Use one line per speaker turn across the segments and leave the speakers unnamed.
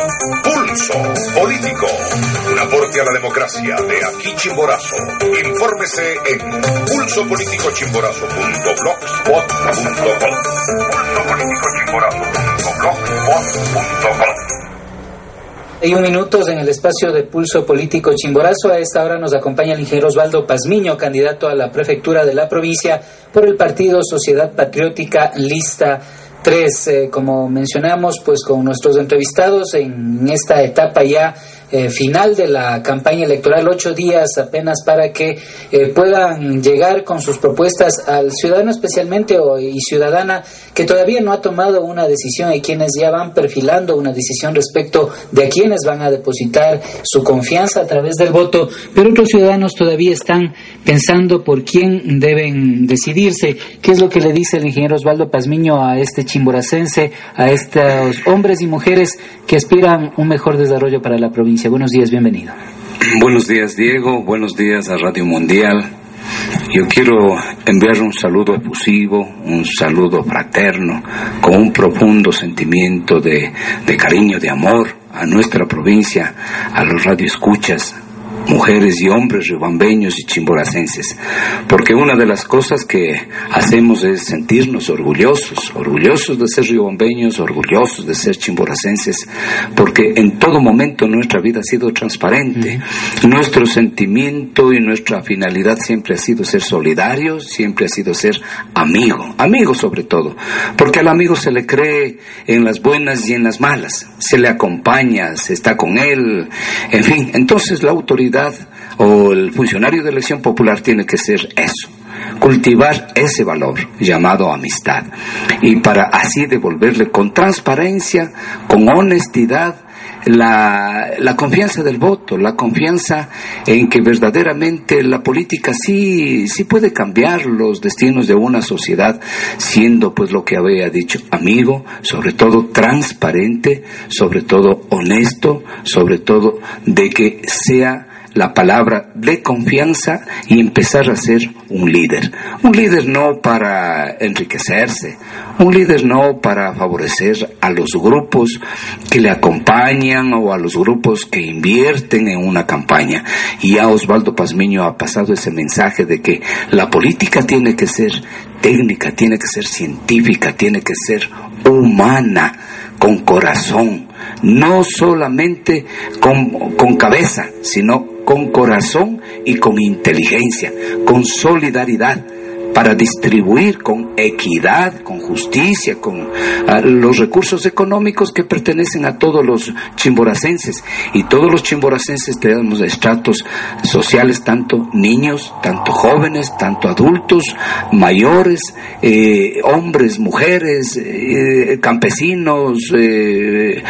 Pulso Político. Un aporte a la democracia de aquí Chimborazo. Infórmese en pulsopoliticochimborazo.blogspot.com. Pulsopoliticochimborazo.blogspot.com.
Hay un minutos en el espacio de Pulso Político Chimborazo. A esta hora nos acompaña el ingeniero Osvaldo Pazmiño, candidato a la prefectura de la provincia por el partido Sociedad Patriótica Lista tres, eh, como mencionamos, pues con nuestros entrevistados en esta etapa ya eh, final de la campaña electoral, ocho días apenas para que eh, puedan llegar con sus propuestas al ciudadano especialmente o, y ciudadana que todavía no ha tomado una decisión y quienes ya van perfilando una decisión respecto de a quienes van a depositar su confianza a través del voto, pero otros ciudadanos todavía están pensando por quién deben decidirse. ¿Qué es lo que le dice el ingeniero Osvaldo Pazmiño a este chimboracense, a estos hombres y mujeres que aspiran un mejor desarrollo para la provincia? Buenos días, bienvenido.
Buenos días, Diego. Buenos días a Radio Mundial. Yo quiero enviar un saludo efusivo, un saludo fraterno, con un profundo sentimiento de, de cariño, de amor a nuestra provincia, a los radioescuchas, mujeres y hombres ribambeños y chimboracenses, porque una de las cosas que hacemos es sentirnos orgullosos, orgullosos de ser ribambeños, orgullosos de ser chimboracenses, porque en todo momento nuestra vida ha sido transparente, nuestro sentimiento y nuestra finalidad siempre ha sido ser solidarios, siempre ha sido ser amigo, amigo sobre todo, porque al amigo se le cree en las buenas y en las malas, se le acompaña, se está con él, en fin, entonces la autoridad o el funcionario de elección popular tiene que ser eso, cultivar ese valor llamado amistad. Y para así devolverle con transparencia, con honestidad, la, la, confianza del voto, la confianza en que verdaderamente la política sí, sí puede cambiar los destinos de una sociedad, siendo pues lo que había dicho, amigo, sobre todo transparente, sobre todo honesto, sobre todo de que sea la palabra de confianza y empezar a ser un líder. Un líder no para enriquecerse, un líder no para favorecer a los grupos que le acompañan o a los grupos que invierten en una campaña. Y a Osvaldo Pazmiño ha pasado ese mensaje de que la política tiene que ser técnica, tiene que ser científica, tiene que ser humana, con corazón, no solamente con, con cabeza, sino con corazón y con inteligencia, con solidaridad para distribuir con equidad, con justicia, con ah, los recursos económicos que pertenecen a todos los chimboracenses. Y todos los chimboracenses tenemos estratos sociales, tanto niños, tanto jóvenes, tanto adultos, mayores, eh, hombres, mujeres, eh, campesinos, eh,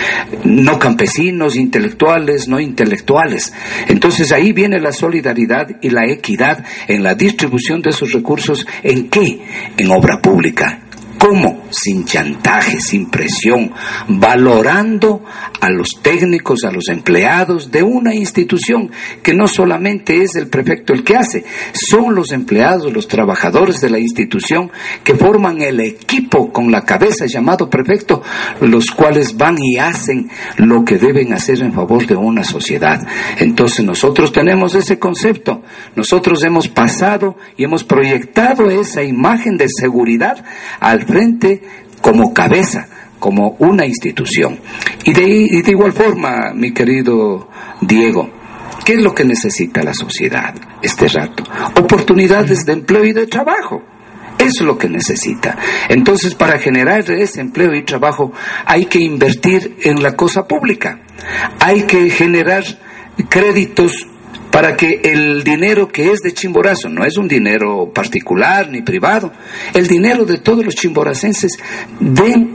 no campesinos, intelectuales, no intelectuales. Entonces ahí viene la solidaridad y la equidad en la distribución de esos recursos ¿En qué? En obra pública. ¿Cómo? Sin chantaje, sin presión, valorando a los técnicos, a los empleados de una institución que no solamente es el prefecto el que hace, son los empleados, los trabajadores de la institución que forman el equipo con la cabeza llamado prefecto, los cuales van y hacen lo que deben hacer en favor de una sociedad. Entonces nosotros tenemos ese concepto, nosotros hemos pasado y hemos proyectado esa imagen de seguridad al frente como cabeza, como una institución. Y de, de igual forma, mi querido Diego, ¿qué es lo que necesita la sociedad este rato? Oportunidades de empleo y de trabajo. Eso es lo que necesita. Entonces, para generar ese empleo y trabajo, hay que invertir en la cosa pública. Hay que generar créditos para que el dinero que es de Chimborazo, no es un dinero particular ni privado, el dinero de todos los chimboracenses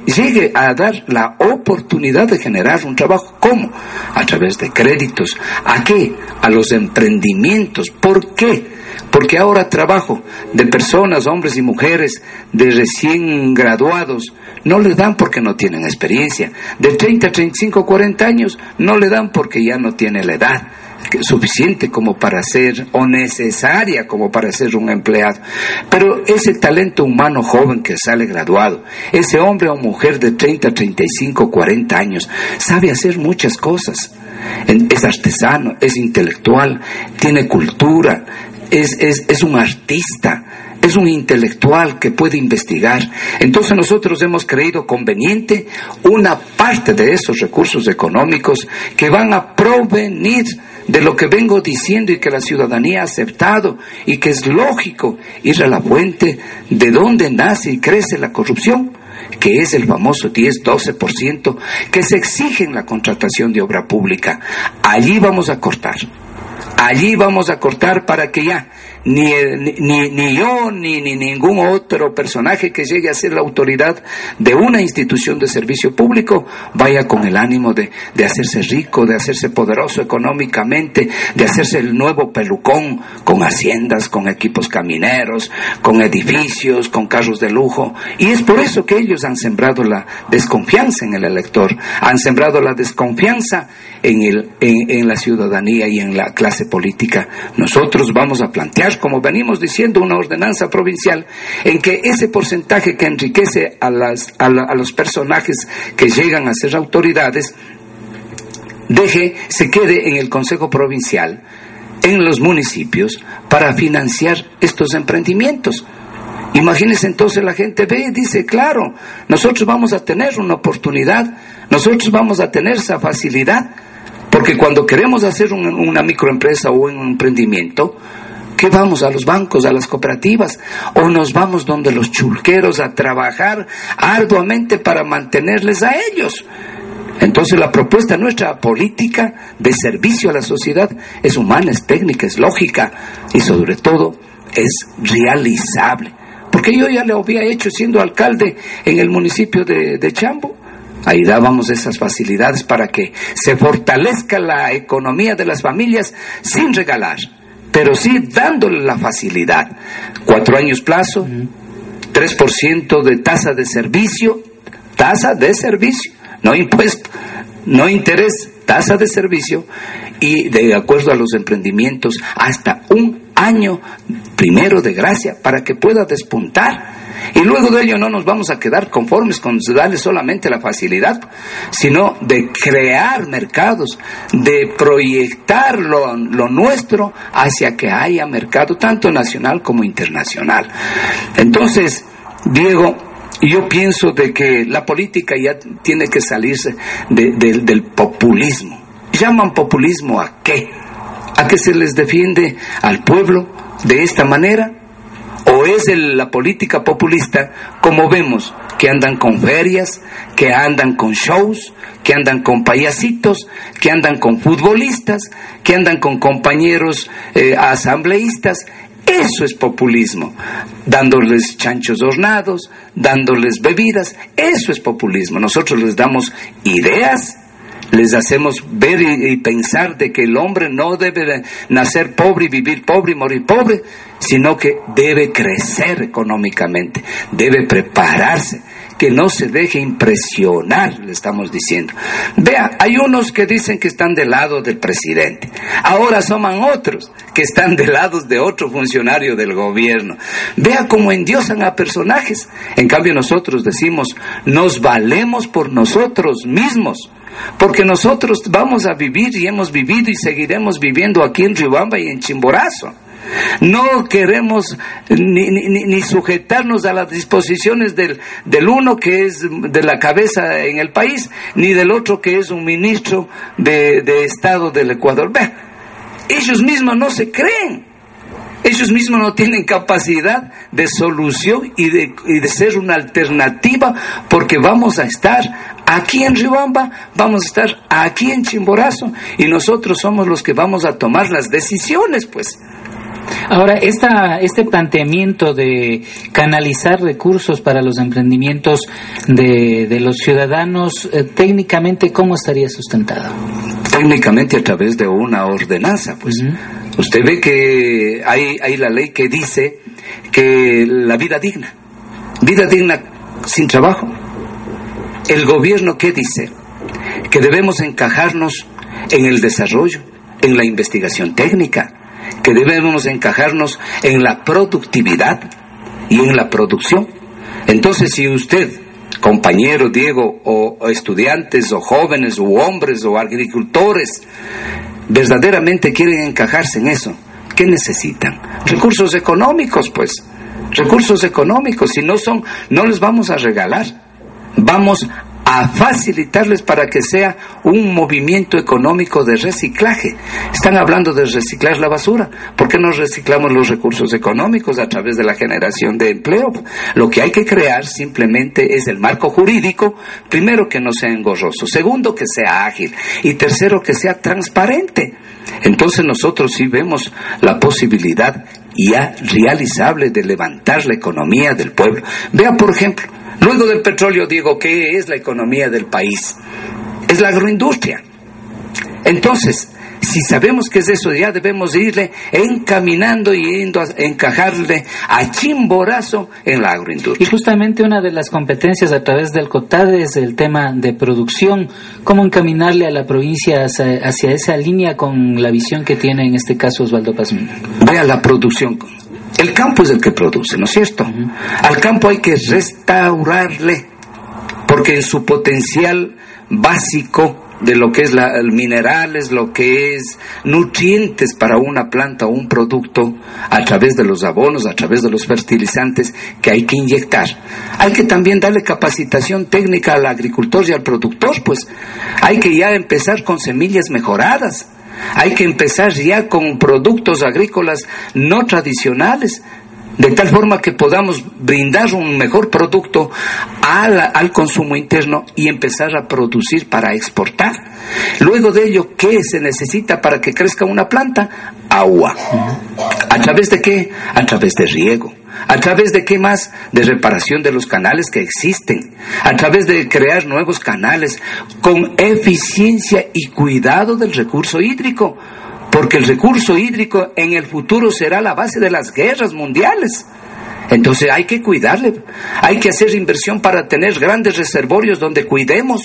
llegue a dar la oportunidad de generar un trabajo. ¿Cómo? A través de créditos. ¿A qué? A los emprendimientos. ¿Por qué? porque ahora trabajo de personas, hombres y mujeres, de recién graduados, no le dan porque no tienen experiencia. De 30, 35, 40 años, no le dan porque ya no tiene la edad suficiente como para ser o necesaria como para ser un empleado. Pero ese talento humano joven que sale graduado, ese hombre o mujer de 30, 35, 40 años, sabe hacer muchas cosas. Es artesano, es intelectual, tiene cultura, es, es, es un artista, es un intelectual que puede investigar. Entonces nosotros hemos creído conveniente una parte de esos recursos económicos que van a provenir de lo que vengo diciendo y que la ciudadanía ha aceptado y que es lógico ir a la fuente de donde nace y crece la corrupción, que es el famoso 10-12% que se exige en la contratación de obra pública. Allí vamos a cortar. Allí vamos a cortar para que ya ni, ni, ni yo ni, ni ningún otro personaje que llegue a ser la autoridad de una institución de servicio público vaya con el ánimo de, de hacerse rico, de hacerse poderoso económicamente, de hacerse el nuevo pelucón con haciendas, con equipos camineros, con edificios, con carros de lujo. Y es por eso que ellos han sembrado la desconfianza en el elector, han sembrado la desconfianza en, el, en, en la ciudadanía y en la clase política. Nosotros vamos a plantear como venimos diciendo, una ordenanza provincial en que ese porcentaje que enriquece a, las, a, los personajes que llegan a ser autoridades, deje, se quede en el Consejo Provincial, en los municipios, para financiar estos emprendimientos. Imagínense entonces la gente ve y dice, claro, nosotros vamos a tener una oportunidad, nosotros vamos a tener esa facilidad, porque cuando queremos hacer una microempresa o un emprendimiento, ¿Qué vamos a los bancos, a las cooperativas? ¿O nos vamos donde los chulqueros a trabajar arduamente para mantenerles a ellos? Entonces la propuesta nuestra política de servicio a la sociedad es humana, es técnica, es lógica y sobre todo es realizable. Porque yo ya le había hecho siendo alcalde en el municipio de, de Chambo. Ahí dábamos esas facilidades para que se fortalezca la economía de las familias sin regalar pero sí dándole la facilidad. Cuatro años plazo, 3% de tasa de servicio, tasa de servicio, no impuesto, no interés, tasa de servicio, y de acuerdo a los emprendimientos, hasta un año primero de gracia para que pueda despuntar. Y luego de ello no nos vamos a quedar conformes con darle solamente la facilidad, sino de crear mercados, de proyectar lo, lo nuestro hacia que haya mercado tanto nacional como internacional. Entonces, Diego, yo pienso de que la política ya tiene que salirse del populismo. ¿Llaman populismo a qué? ¿A que se les defiende al pueblo de esta manera? ¿O es la política populista como vemos que andan con ferias, que andan con shows, que andan con payasitos, que andan con futbolistas, que andan con compañeros eh, asambleístas? Eso es populismo, dándoles chanchos hornados, dándoles bebidas, eso es populismo. Nosotros les damos ideas, les hacemos ver y, pensar de que el hombre no debe nacer pobre y vivir pobre y morir pobre, sino que debe crecer económicamente, debe prepararse, que no se deje impresionar, le estamos diciendo. Vea, hay unos que dicen que están del lado del presidente, ahora soman otros que están del lado de otro funcionario del gobierno. Vea cómo endiosan a personajes. En cambio nosotros decimos, nos valemos por nosotros mismos porque nosotros vamos a vivir y hemos vivido y seguiremos viviendo aquí en Riobamba y en Chimborazo. No queremos ni, ni, sujetarnos a las disposiciones del, del, uno que es de la cabeza en el país, ni del otro que es un ministro de, de Estado del Ecuador. Ve, ellos mismos no se creen. Ellos mismos no tienen capacidad de solución y de, y de ser una alternativa porque vamos a estar aquí en Riobamba, vamos a estar aquí en Chimborazo y nosotros somos los que vamos a tomar las decisiones, pues.
Ahora, esta, este planteamiento de canalizar recursos para los emprendimientos de, de los ciudadanos, eh, técnicamente, ¿cómo estaría sustentado?
Técnicamente a través de una ordenanza, pues. Usted ve que hay, hay la ley que dice que la vida digna, vida digna sin trabajo. El gobierno qué dice? Que debemos encajarnos en el desarrollo, en la investigación técnica, que debemos encajarnos en la productividad y en la producción. Entonces, si usted, compañero Diego, o, estudiantes, o jóvenes, o hombres, o agricultores, verdaderamente quieren encajarse en eso, ¿qué necesitan? Recursos económicos, pues. Recursos económicos, si no son, no les vamos a regalar. Vamos a facilitarles para que sea un movimiento económico de reciclaje. Están hablando de reciclar la basura. ¿Por qué no reciclamos los recursos económicos a través de la generación de empleo? Lo que hay que crear simplemente es el marco jurídico, primero que no sea engorroso, segundo que sea ágil y tercero que sea transparente. Entonces nosotros sí vemos la posibilidad ya realizable de levantar la economía del pueblo. Vea, por ejemplo, Luego del petróleo, digo, ¿qué es la economía del país? Es la agroindustria. Entonces, si sabemos que es eso, ya debemos irle encaminando y yendo a encajarle a chimborazo en la agroindustria.
Y justamente una de las competencias a través del COTAD es el tema de producción. ¿Cómo encaminarle a la provincia hacia, esa línea con la visión que tiene en este caso Osvaldo Pazmín?
Vea la producción. El campo es el que produce, ¿no es cierto? Al campo hay que restaurarle, porque en su potencial básico de lo que es la, minerales, lo que es nutrientes para una planta o un producto a través de los abonos, a través de los fertilizantes que hay que inyectar. Hay que también darle capacitación técnica al agricultor y al productor, pues hay que ya empezar con semillas mejoradas hay que empezar ya con productos agrícolas no tradicionales, de tal forma que podamos brindar un mejor producto al, al, consumo interno y empezar a producir para exportar. Luego de ello, ¿qué se necesita para que crezca una planta? Agua. ¿A través de qué? A través de riego. ¿A través de qué más? De reparación de los canales que existen. A través de crear nuevos canales con eficiencia y cuidado del recurso hídrico. Porque el recurso hídrico en el futuro será la base de las guerras mundiales. Entonces hay que cuidarle. Hay que hacer inversión para tener grandes reservorios donde cuidemos.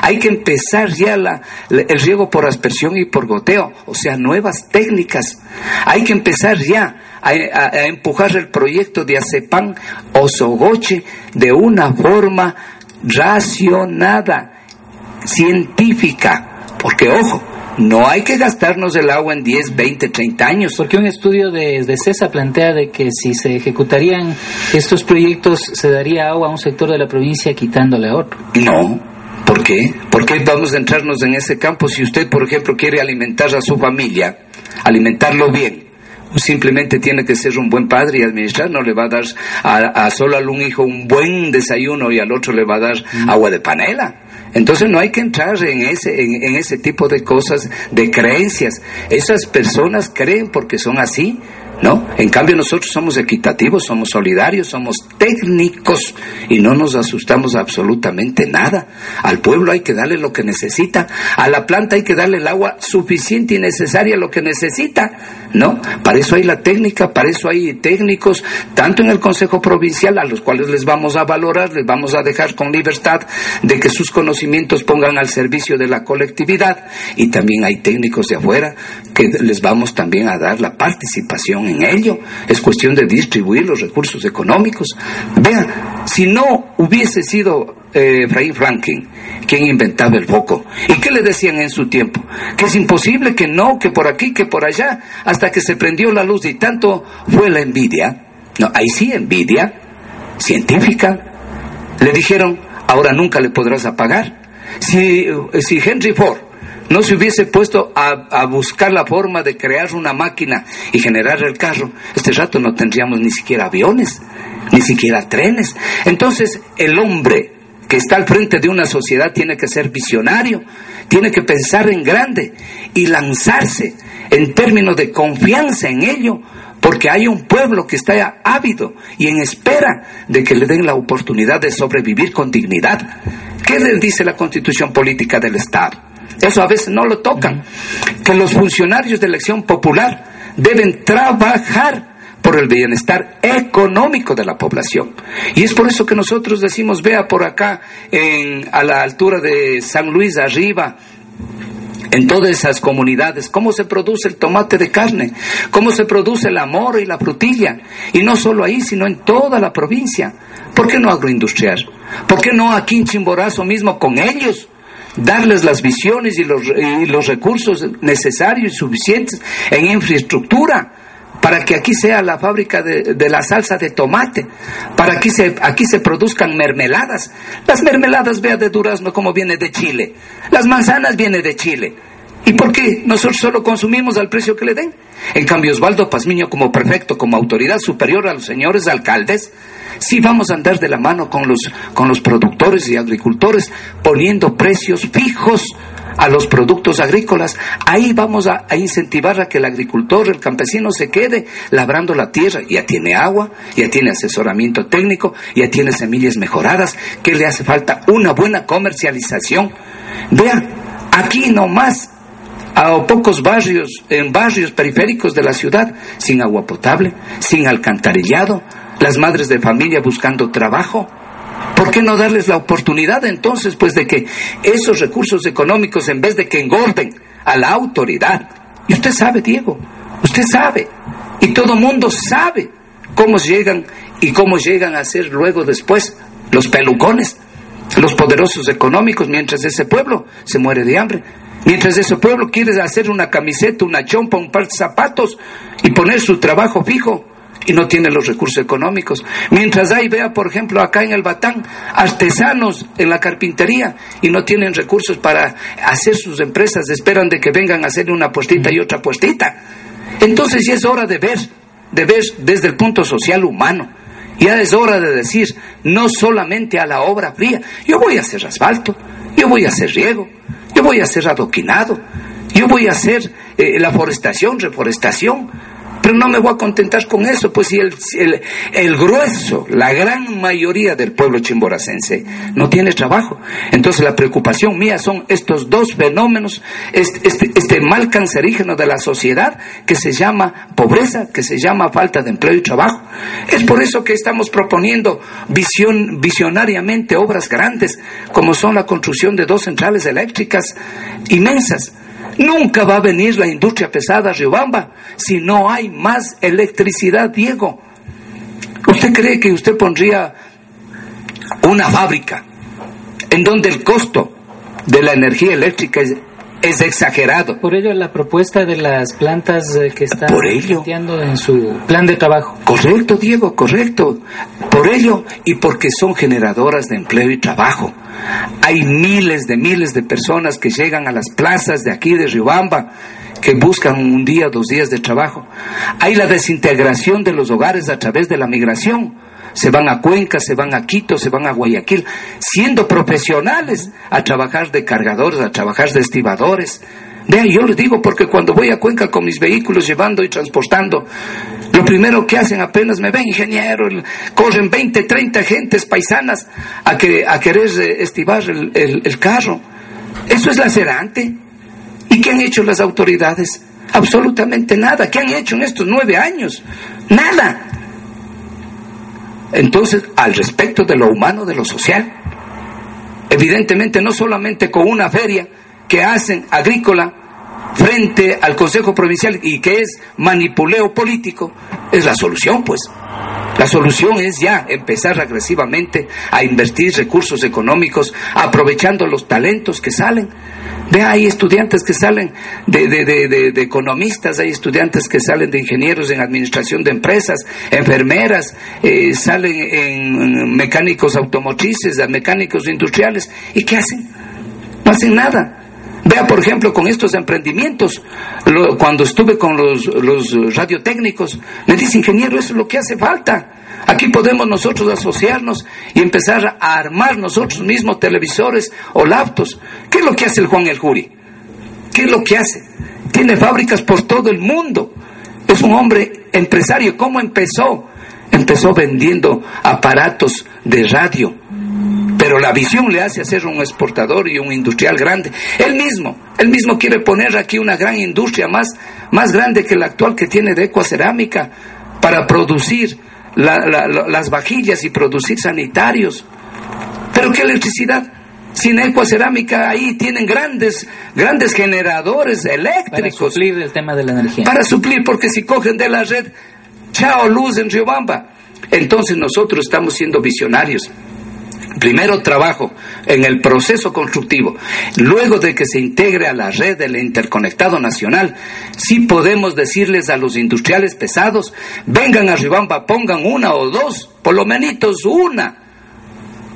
Hay que empezar ya la, el riego por aspersión y por goteo, o sea, nuevas técnicas. Hay que empezar ya a, empujar el proyecto de Acepan o Sogoche de una forma racionada, científica, porque ojo, no hay que gastarnos el agua en 10, 20, 30 años.
Porque un estudio de, de CESA plantea de que si se ejecutarían estos proyectos se daría agua a un sector de la provincia quitándole a otro.
No, ¿por qué? ¿Por qué vamos a entrarnos en ese campo si usted, por ejemplo, quiere alimentar a su familia, alimentarlo bien? simplemente tiene que ser un buen padre y administrar, no le va a dar a, solo a un hijo un buen desayuno y al otro le va a dar mm. agua de panela. Entonces no hay que entrar en ese, en ese tipo de cosas, de creencias. Esas personas creen porque son así, ¿no? En cambio nosotros somos equitativos, somos solidarios, somos técnicos y no nos asustamos absolutamente nada. Al pueblo hay que darle lo que necesita, a la planta hay que darle el agua suficiente y necesaria lo que necesita, ¿no? Para eso hay la técnica, para eso hay técnicos, tanto en el Consejo Provincial, a los cuales les vamos a valorar, les vamos a dejar con libertad de que sus conocimientos pongan al servicio de la colectividad, y también hay técnicos de afuera que les vamos también a dar la participación en ello. Es cuestión de distribuir los recursos económicos. Vean, si no hubiese sido eh, Franklin quien inventaba el foco, ¿y qué le decían en su tiempo? Que es imposible, que no, que por aquí, que por allá, hasta que se prendió la luz y tanto fue la envidia. No, ahí sí envidia científica. Le dijeron, ahora nunca le podrás apagar. Si, si Henry Ford no se hubiese puesto a, buscar la forma de crear una máquina y generar el carro, este rato no tendríamos ni siquiera aviones, ni siquiera trenes. Entonces, el hombre que está al frente de una sociedad tiene que ser visionario, tiene que pensar en grande y lanzarse en términos de confianza en ello, porque hay un pueblo que está ávido y en espera de que le den la oportunidad de sobrevivir con dignidad. ¿Qué le dice la constitución política del Estado? Eso a veces no lo tocan. Que los funcionarios de elección popular deben trabajar por el bienestar económico de la población. Y es por eso que nosotros decimos, vea por acá, en, a la altura de San Luis arriba, en todas esas comunidades, cómo se produce el tomate de carne, cómo se produce el amor y la frutilla, y no solo ahí, sino en toda la provincia. ¿Por qué no agroindustrial? ¿Por qué no aquí en Chimborazo mismo con ellos? Darles las visiones y los, y los recursos necesarios y suficientes en infraestructura para que aquí sea la fábrica de, la salsa de tomate, para que se, aquí se produzcan mermeladas. Las mermeladas, vea de durazno como viene de Chile, las manzanas vienen de Chile. ¿Y por qué nosotros solo consumimos al precio que le den? En cambio, Osvaldo Pazmiño, como prefecto, como autoridad superior a los señores alcaldes, sí vamos a andar de la mano con los, con los productores y agricultores, poniendo precios fijos a los productos agrícolas. Ahí vamos a, incentivar a que el agricultor, el campesino se quede labrando la tierra. Ya tiene agua, ya tiene asesoramiento técnico, ya tiene semillas mejoradas. que le hace falta? Una buena comercialización. Vean, aquí nomás a pocos barrios, en barrios periféricos de la ciudad, sin agua potable, sin alcantarillado, las madres de familia buscando trabajo. ¿Por qué no darles la oportunidad entonces, pues, de que esos recursos económicos, en vez de que engorden a la autoridad, y usted sabe, Diego, usted sabe, y todo mundo sabe cómo llegan y cómo llegan a ser luego después los pelucones, los poderosos económicos, mientras ese pueblo se muere de hambre. Mientras ese pueblo quiere hacer una camiseta, una chompa, un par de zapatos y poner su trabajo fijo, y no tiene los recursos económicos. Mientras hay, vea, por ejemplo, acá en el Batán, artesanos en la carpintería y no tienen recursos para hacer sus empresas, esperan de que vengan a hacer una puestita y otra puestita. Entonces ya es hora de ver, de ver desde el punto social humano. Ya es hora de decir, no solamente a la obra fría, yo voy a hacer asfalto, yo voy a hacer riego, yo voy a hacer adoquinado, yo voy a hacer eh, la forestación, reforestación, pero no me voy a contentar con eso, pues si el, el, grueso, la gran mayoría del pueblo chimboracense no tiene trabajo. Entonces la preocupación mía son estos dos fenómenos, este, este, este mal cancerígeno de la sociedad que se llama pobreza, que se llama falta de empleo y trabajo. Es por eso que estamos proponiendo visionariamente obras grandes, como son la construcción de dos centrales eléctricas inmensas Nunca va a venir la industria pesada a Riobamba si no hay más electricidad, Diego. ¿Usted cree que usted pondría una fábrica en donde el costo de la energía eléctrica es es exagerado.
Por ello la propuesta de las plantas eh, que está planteando en su plan de trabajo.
Correcto, Diego, correcto. Por ello y porque son generadoras de empleo y trabajo. Hay miles de miles de personas que llegan a las plazas de aquí de Riobamba que buscan un día, dos días de trabajo. Hay la desintegración de los hogares a través de la migración se van a Cuenca, se van a Quito, se van a Guayaquil, siendo profesionales a trabajar de cargadores, a trabajar de estibadores. Vean, yo les digo porque cuando voy a Cuenca con mis vehículos llevando y transportando, lo primero que hacen apenas me ven, ingeniero, corren 20, 30 gentes paisanas a, que, a querer eh, estibar el, el carro. Eso es lacerante. ¿Y qué han hecho las autoridades? Absolutamente nada. ¿Qué han hecho en estos nueve años? Nada. Entonces, al respecto de lo humano, de lo social, evidentemente no solamente con una feria que hacen agrícola frente al Consejo Provincial y que es manipuleo político, es la solución, pues. La solución es ya empezar agresivamente a invertir recursos económicos aprovechando los talentos que salen Vea, hay estudiantes que salen de, economistas, hay estudiantes que salen de ingenieros en administración de empresas, enfermeras, eh, salen en mecánicos automotrices, mecánicos industriales. ¿Y qué hacen? No hacen nada. Vea, por ejemplo, con estos emprendimientos, cuando estuve con los, los radiotécnicos, me dice, ingeniero, eso es lo que hace falta. Aquí podemos nosotros asociarnos y empezar a armar nosotros mismos televisores o laptops. ¿Qué es lo que hace el Juan El Juri? ¿Qué es lo que hace? Tiene fábricas por todo el mundo. Es un hombre empresario. ¿Cómo empezó? Empezó vendiendo aparatos de radio pero la visión le hace ser un exportador y un industrial grande. Él mismo, él mismo quiere poner aquí una gran industria más, más grande que la actual que tiene de ecuacerámica para producir las vajillas y producir sanitarios. Pero ¿qué electricidad? Sin ecuacerámica ahí tienen grandes, grandes generadores eléctricos.
Para suplir el tema de la energía.
Para suplir, porque si cogen de la red, chao luz en Riobamba. Entonces nosotros estamos siendo visionarios. Primero trabajo en el proceso constructivo. Luego de que se integre a la red del interconectado nacional, sí podemos decirles a los industriales pesados, vengan a Ribamba, pongan una o dos, por lo menos una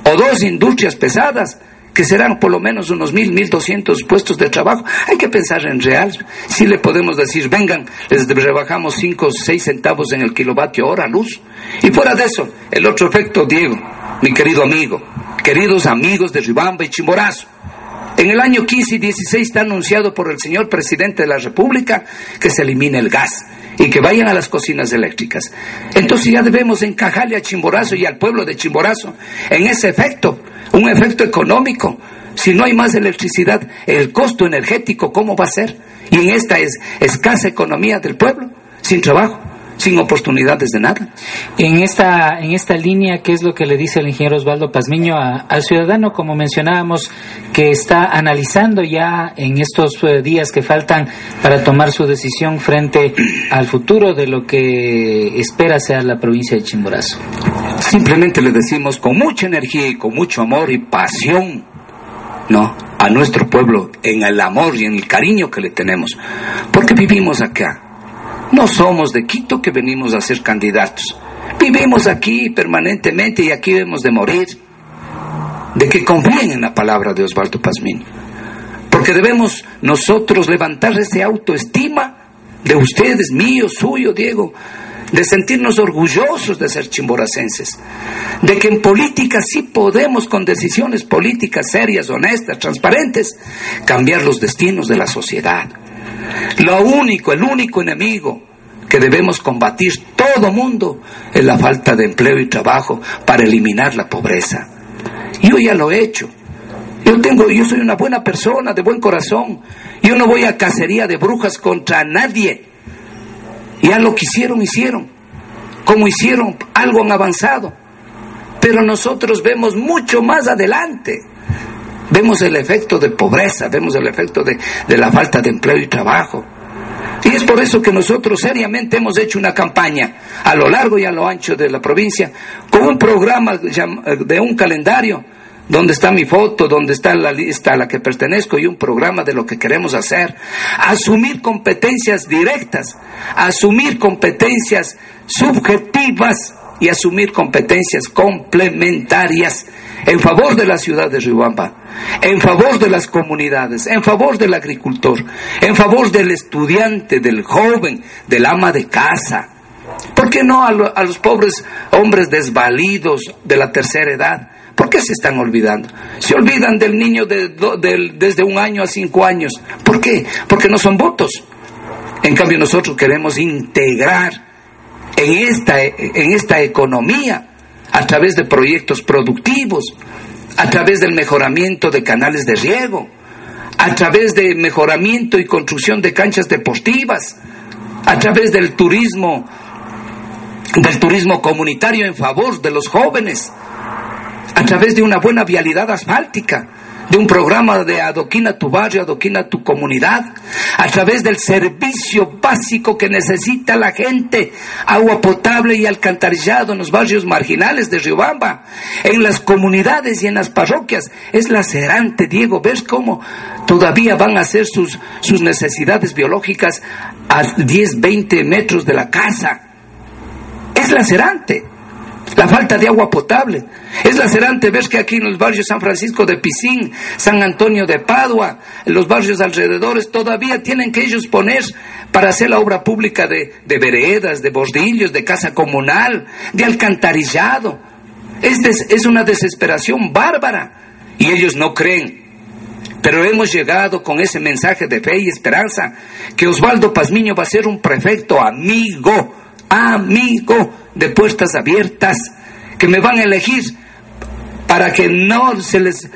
o dos industrias pesadas que serán por lo menos unos mil, mil doscientos puestos de trabajo. Hay que pensar en real. Si le podemos decir, vengan, les rebajamos cinco o seis centavos en el kilovatio hora luz. Y fuera de eso, el otro efecto, Diego, mi querido amigo, queridos amigos de Ribamba y Chimborazo. En el año 15 y 16 está anunciado por el señor presidente de la República que se elimine el gas y que vayan a las cocinas eléctricas. Entonces ya debemos encajarle a Chimborazo y al pueblo de Chimborazo en ese efecto un efecto económico. Si no hay más electricidad, el costo energético, ¿cómo va a ser? Y en esta es, escasa economía del pueblo, sin trabajo, sin oportunidades de nada.
En esta, en esta línea, ¿qué es lo que le dice el ingeniero Osvaldo Pazmiño al ciudadano, como mencionábamos, que está analizando ya en estos eh, días que faltan para tomar su decisión frente al futuro de lo que espera sea la provincia de Chimborazo?
Simplemente le decimos con mucha energía y con mucho amor y pasión, ¿no? A nuestro pueblo, en el amor y en el cariño que le tenemos. Porque vivimos acá. No somos de Quito que venimos a ser candidatos. Vivimos aquí permanentemente y aquí debemos de morir. De que confíen en la palabra de Osvaldo Pazmín. Porque debemos nosotros levantar ese autoestima de ustedes, mío, suyo, Diego, de sentirnos orgullosos de ser chimboracenses, de que en política sí podemos con decisiones políticas serias, honestas, transparentes, cambiar los destinos de la sociedad. Lo único, el único enemigo que debemos combatir todo mundo es la falta de empleo y trabajo para eliminar la pobreza. Yo ya lo he hecho. Yo tengo, yo soy una buena persona, de buen corazón. Yo no voy a cacería de brujas contra nadie. Ya lo que hicieron, hicieron. Como hicieron, algo han avanzado. Pero nosotros vemos mucho más adelante. Vemos el efecto de pobreza, vemos el efecto de, de la falta de empleo y trabajo. Y es por eso que nosotros seriamente hemos hecho una campaña a lo largo y a lo ancho de la provincia con un programa de un calendario donde está mi foto, donde está la lista a la que pertenezco y un programa de lo que queremos hacer. Asumir competencias directas, asumir competencias subjetivas y asumir competencias complementarias en favor de la ciudad de Riobamba, en favor de las comunidades, en favor del agricultor, en favor del estudiante, del joven, del ama de casa. ¿Por qué no a, los pobres hombres desvalidos de la tercera edad? ¿Por qué se están olvidando? Se olvidan del niño de, desde un año a cinco años. ¿Por qué? Porque no son votos. En cambio nosotros queremos integrar en esta, en esta economía a través de proyectos productivos, a través del mejoramiento de canales de riego, a través de mejoramiento y construcción de canchas deportivas, a través del turismo, del turismo comunitario en favor de los jóvenes, a través de una buena vialidad asfáltica, de un programa de adoquina tu barrio, adoquina tu comunidad, a través del servicio básico que necesita la gente, agua potable y alcantarillado en los barrios marginales de Riobamba, en las comunidades y en las parroquias. Es lacerante, Diego, ¿ves cómo todavía van a hacer sus, sus necesidades biológicas a 10, 20 metros de la casa? Es lacerante la falta de agua potable. Es lacerante ver que aquí en los barrios San Francisco de Pisín, San Antonio de Padua, en los barrios alrededores, todavía tienen que ellos poner para hacer la obra pública de, de veredas, de bordillos, de casa comunal, de alcantarillado. Es, es una desesperación bárbara y ellos no creen. Pero hemos llegado con ese mensaje de fe y esperanza que Osvaldo Pazmiño va a ser un prefecto amigo, amigo de puertas abiertas, que me van a elegir para que no se les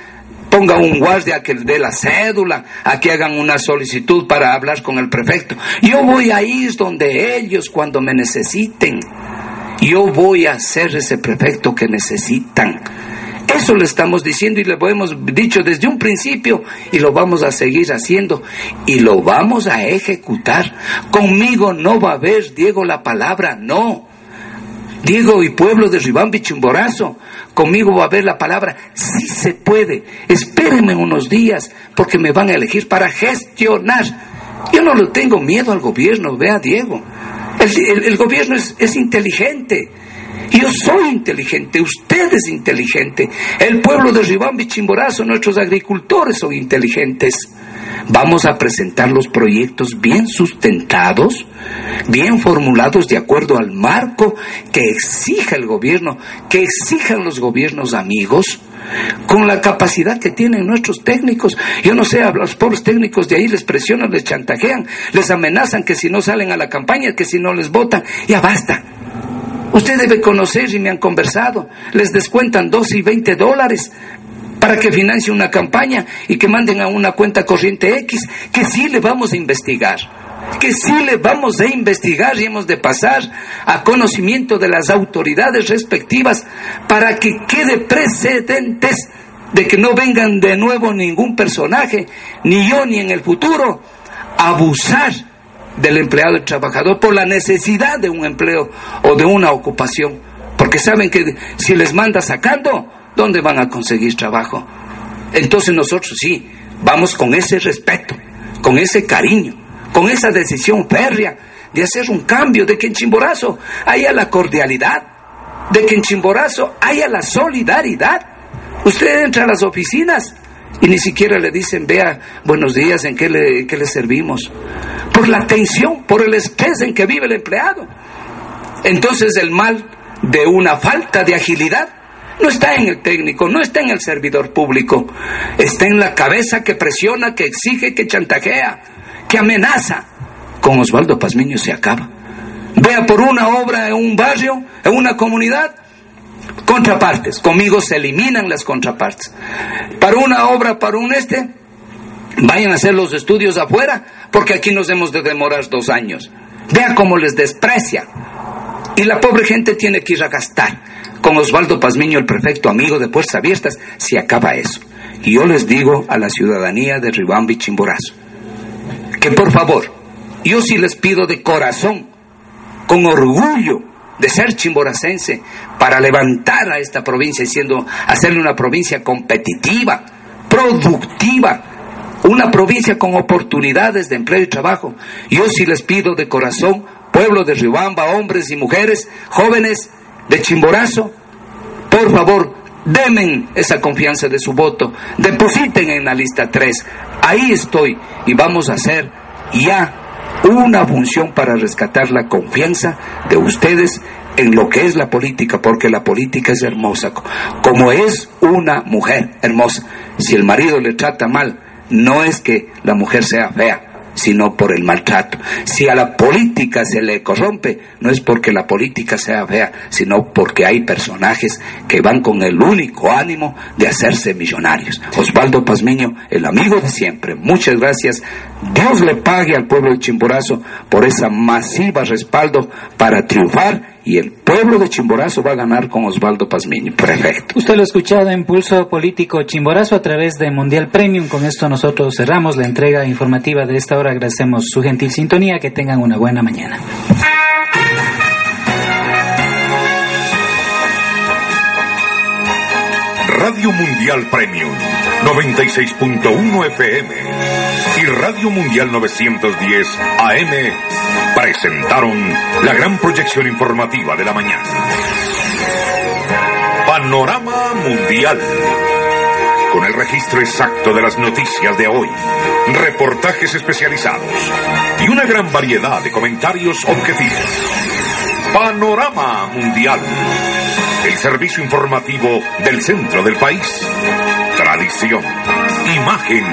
ponga un guardia que dé la cédula, a que hagan una solicitud para hablar con el prefecto. Yo voy a ir donde ellos cuando me necesiten. Yo voy a ser ese prefecto que necesitan. Eso le estamos diciendo y le hemos dicho desde un principio y lo vamos a seguir haciendo y lo vamos a ejecutar. Conmigo no va a haber, Diego, la palabra no. Diego y pueblo de Ribambi Chimborazo, conmigo va a haber la palabra, sí se puede, espérenme unos días porque me van a elegir para gestionar. Yo no le tengo miedo al gobierno, vea Diego. El, gobierno es inteligente. Yo soy inteligente, usted es inteligente, el pueblo de Ribambi Chimborazo, nuestros agricultores son inteligentes. Vamos a presentar los proyectos bien sustentados, bien formulados de acuerdo al marco que exija el gobierno, que exijan los gobiernos amigos, con la capacidad que tienen nuestros técnicos. Yo no sé, a los pobres técnicos de ahí les presionan, les chantajean, les amenazan que si no salen a la campaña, que si no les votan, ya basta. Usted debe conocer y me han conversado. Les descuentan 12 y 20 dólares para que financie una campaña y que manden a una cuenta corriente X, que sí le vamos a investigar, que sí le vamos a investigar y hemos de pasar a conocimiento de las autoridades respectivas para que quede precedentes de que no vengan de nuevo ningún personaje, ni yo ni en el futuro, a abusar del empleado y trabajador por la necesidad de un empleo o de una ocupación, porque saben que si les manda sacando, ¿dónde van a conseguir trabajo? Entonces nosotros sí, vamos con ese respeto, con ese cariño, con esa decisión férrea de hacer un cambio, de que en Chimborazo haya la cordialidad, de que en Chimborazo haya la solidaridad. Usted entra a las oficinas y ni siquiera le dicen, vea, buenos días, ¿en qué le, qué le servimos? Por la tensión, por el estrés en que vive el empleado. Entonces el mal de una falta de agilidad no está en el técnico, no está en el servidor público, está en la cabeza que presiona, que exige, que chantajea, que amenaza. Con Osvaldo Pazmiño se acaba. Vea por una obra en un barrio, en una comunidad, contrapartes. Conmigo se eliminan las contrapartes. Para una obra, para un este, vayan a hacer los estudios afuera, porque aquí nos hemos de demorar dos años. Vea cómo les desprecia. Y la pobre gente tiene que ir a gastar. Con Osvaldo Pazmiño, el prefecto amigo de Puertas Abiertas, se acaba eso. Y yo les digo a la ciudadanía de Ribambi Chimborazo, que por favor, yo sí les pido de corazón, con orgullo de ser chimboracense, para levantar a esta provincia, siendo, hacerle una provincia competitiva, productiva, una provincia con oportunidades de empleo y trabajo. Yo sí les pido de corazón, pueblo de Ribamba, hombres y mujeres, jóvenes, de Chimborazo, por favor, demen esa confianza de su voto, depositen en la lista 3. Ahí estoy y vamos a hacer ya una función para rescatar la confianza de ustedes en lo que es la política, porque la política es hermosa, como es una mujer hermosa. Si el marido le trata mal, no es que la mujer sea fea, sino por el maltrato. Si a la política se le corrompe, no es porque la política sea fea, sino porque hay personajes que van con el único ánimo de hacerse millonarios. Osvaldo Pazmiño, el amigo de siempre, muchas gracias. Dios le pague al pueblo de Chimborazo por esa masiva respaldo para triunfar y el pueblo de Chimborazo va a ganar con Osvaldo Pazmiño. Perfecto.
Usted lo ha escuchado en Pulso Político Chimborazo a través de Mundial Premium. Con esto nosotros cerramos la entrega informativa de esta hora. Agradecemos su gentil sintonía. Que tengan una buena mañana.
Radio Mundial Premium 96.1 FM y Radio Mundial 910 AM presentaron la gran proyección informativa de la mañana. Panorama Mundial. Con el registro exacto de las noticias de hoy, reportajes especializados y una gran variedad de comentarios objetivos. Panorama Mundial. El servicio informativo del centro del país. Tradición, imagen,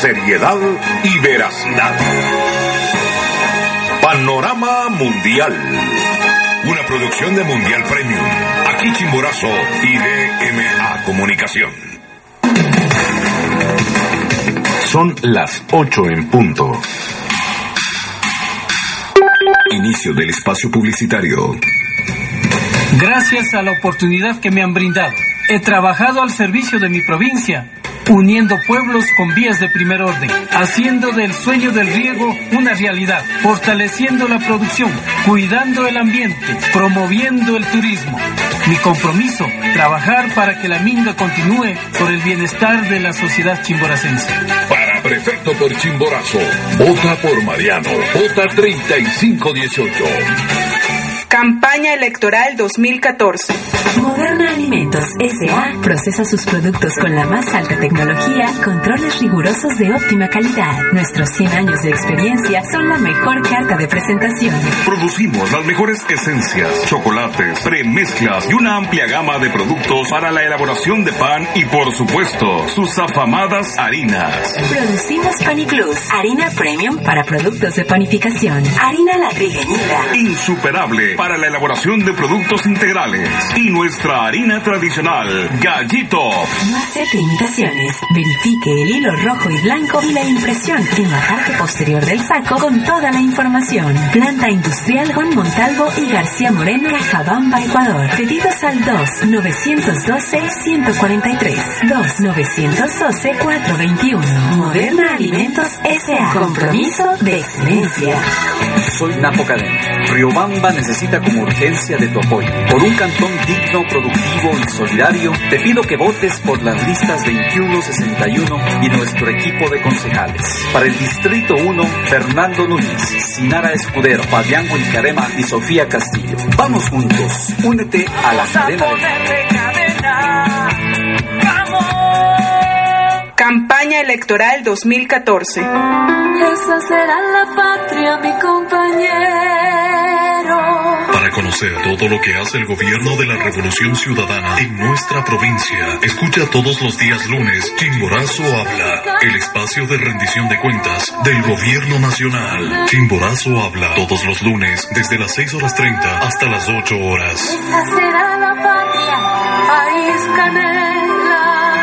seriedad y veracidad. Panorama Mundial
una producción de Mundial Premium. Aquí Chimborazo y DMA Comunicación. Son las 8 en punto. Inicio del espacio publicitario.
Gracias a la oportunidad que me han brindado, he trabajado al servicio de mi provincia uniendo pueblos con vías de primer orden, haciendo del sueño del riego una realidad, fortaleciendo la producción, cuidando el ambiente, promoviendo el turismo. Mi compromiso, trabajar para que la minga continúe por el bienestar de la sociedad chimboracense.
Para prefecto por Chimborazo, vota por Mariano, vota 3518.
Campaña Electoral 2014.
Moderna Alimentos S.A. procesa sus productos con la más alta tecnología, controles rigurosos de óptima calidad. Nuestros 100 años de experiencia son la mejor carta de presentación.
Producimos las mejores esencias, chocolates, premezclas y una amplia gama de productos para la elaboración de pan y, por supuesto, sus afamadas harinas.
Producimos Paniclus, harina premium para productos de panificación. Harina la trigueñita.
Insuperable para la elaboración de productos integrales. Y nuestra harina tradicional, Gallito.
No acepte imitaciones. Verifique el hilo rojo y blanco y la impresión en la parte posterior del saco con toda la información. Planta Industrial Juan Montalvo y García Moreno, Cajabamba, Ecuador. Pedidos al 2-912-143. 2-912-421. Moderna Alimentos S.A. Compromiso de excelencia.
Soy Napo Cadena. Riobamba necesita como urgencia de tu apoyo. Por un cantón digno, productivo y solidario, te pido que votes por las listas 2161 y nuestro equipo de concejales. Para el Distrito 1, Fernando Núñez, Sinara Escudero, Fabián Huincarema y Sofía Castillo. Vamos juntos, únete a la cadena
Campaña Electoral 2014.
Esa será la patria, mi compañero.
Conocer todo lo que hace el gobierno de la Revolución Ciudadana en nuestra provincia, escucha todos los días lunes Chimborazo Habla, el espacio de rendición de cuentas del gobierno nacional. Chimborazo Habla todos los lunes desde las 6 horas 30 hasta las 8 horas.
Esa será la patria, país canela,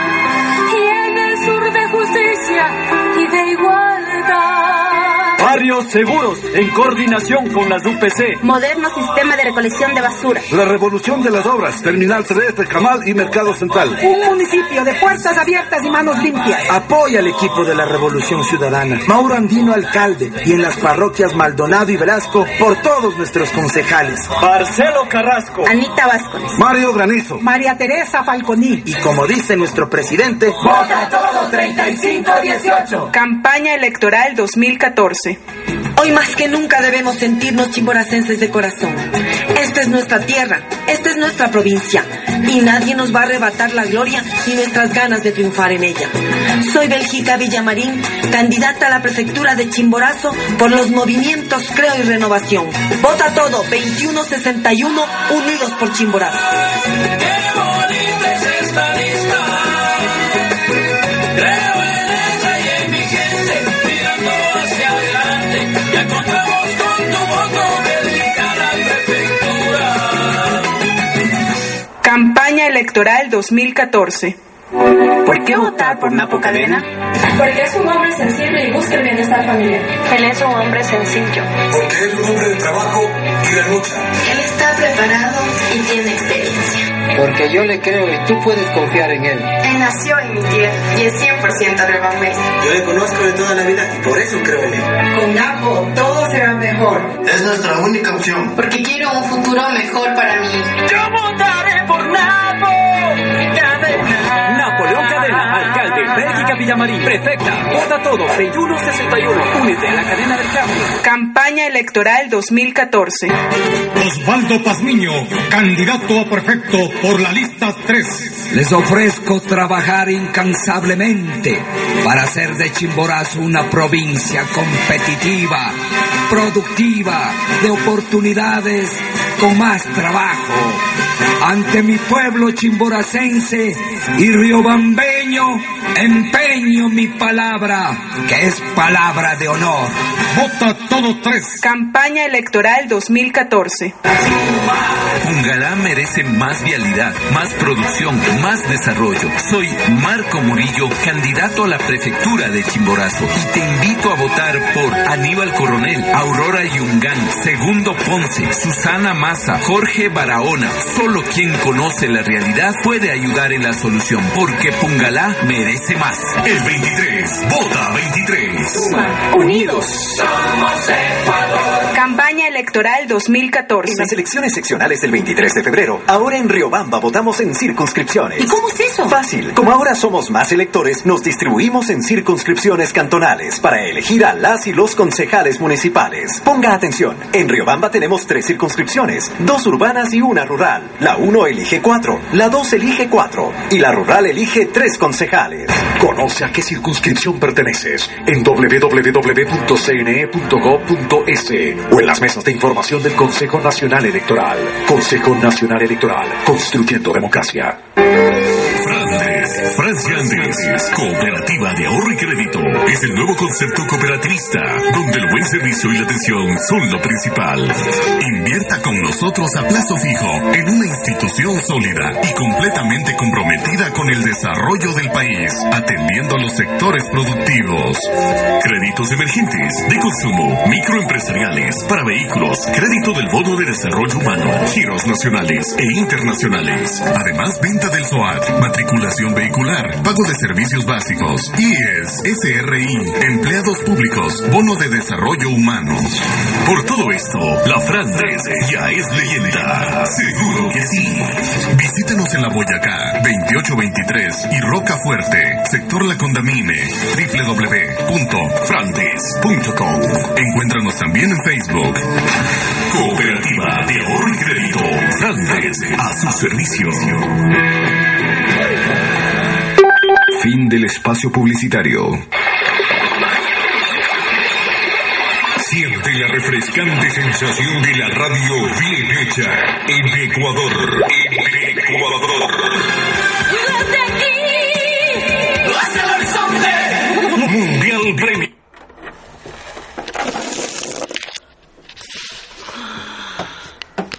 y en el sur de justicia y de igualdad.
Barrios seguros en coordinación con las UPC.
Moderno sistema de recolección de basura.
La revolución de las obras. Terminal terrestre, Camal y Mercado Central.
Un municipio de puertas abiertas y manos limpias.
Apoya al equipo de la revolución ciudadana. Mauro Andino alcalde y en las parroquias Maldonado y Velasco por todos nuestros concejales.
Marcelo Carrasco.
Anita Vázquez.
Mario Granizo.
María Teresa Falconi.
Y como dice nuestro presidente,
vota todo 3518.
Campaña Electoral 2014.
Hoy más que nunca debemos sentirnos chimboracenses de corazón. Esta es nuestra tierra, esta es nuestra provincia y nadie nos va a arrebatar la gloria ni nuestras ganas de triunfar en ella. Soy Bélgica Villamarín, candidata a la prefectura de Chimborazo por los movimientos Creo y Renovación. Vota todo 2161 Unidos por Chimborazo.
Electoral 2014.
¿Por qué votar por Napo Cadena?
Porque es un hombre sensible y busca el bienestar familiar.
Él es un hombre sencillo.
Porque es un hombre de trabajo y de lucha.
Él está preparado y tiene experiencia.
Porque yo le creo y tú puedes confiar en él.
Él nació en mi tierra y es 100% rebambeño.
Yo le conozco de toda la vida y por eso creo en él.
Con Napo todo será mejor.
Es nuestra única opción.
Porque quiero un futuro mejor para mí.
Yo votaré
Villamarín, prefecta, vota todo, 2161, únete a la cadena del cambio.
Campaña Electoral 2014.
Osvaldo Pazmiño, candidato a prefecto por la lista 3.
Les ofrezco trabajar incansablemente para hacer de Chimborazo una provincia competitiva, productiva, de oportunidades, con más trabajo. Ante mi pueblo chimboracense y riobambeño empeño, empeño mi palabra, que es palabra de honor.
Vota todo tres.
Campaña electoral 2014.
Pungalá merece más vialidad, más producción, más desarrollo. Soy Marco Murillo, candidato a la prefectura de Chimborazo y te invito a votar por Aníbal Coronel, Aurora Yungán, Segundo Ponce, Susana Maza, Jorge Barahona. Solo quien conoce la realidad puede ayudar en la solución, porque Pungalá merece más.
El 23, vota 23.
Unidos. Somos Ecuador. Campaña electoral 2014.
En las elecciones seccionales del 23 de febrero, ahora en Riobamba votamos en circunscripciones.
¿Y cómo es eso?
Fácil. Como ahora somos más electores, nos distribuimos en circunscripciones cantonales para elegir a las y los concejales municipales. Ponga atención. En Riobamba tenemos tres circunscripciones, dos urbanas y una rural. La 1 elige cuatro, la 2 elige cuatro y la rural elige tres concejales.
Conoce a qué circunscripción perteneces en www.cne.gov.es o en las mesas de información del Consejo Nacional Electoral. Consejo Nacional Electoral, construyendo democracia.
Frandes, Francia Andes, Cooperativa de Ahorro y Crédito. Es el nuevo concepto cooperativista, donde el buen servicio y la atención son lo principal. Invierta con nosotros a plazo fijo en una institución sólida y completamente comprometida con el desarrollo del país, atendiendo a los sectores productivos. Créditos emergentes, de consumo, microempresariales, para vehículos, crédito del Bono de Desarrollo Humano, giros nacionales e internacionales. Además, venta del SOAT, matriculación vehicular, pago de servicios básicos, IES, SRI, empleados públicos, bono de desarrollo humano. Por todo esto, la Flandes ya es leyenda. Seguro que sí. Visítenos en la Boyacá, 2823 y Roca Fuerte, sector La Condamine, www.frandes.com. Encuéntranos también en Facebook. Cooperativa de Ahorro y Crédito. Frandes, a su servicio.
Del espacio publicitario.
Siente la refrescante sensación de la radio bien hecha en Ecuador. En Ecuador.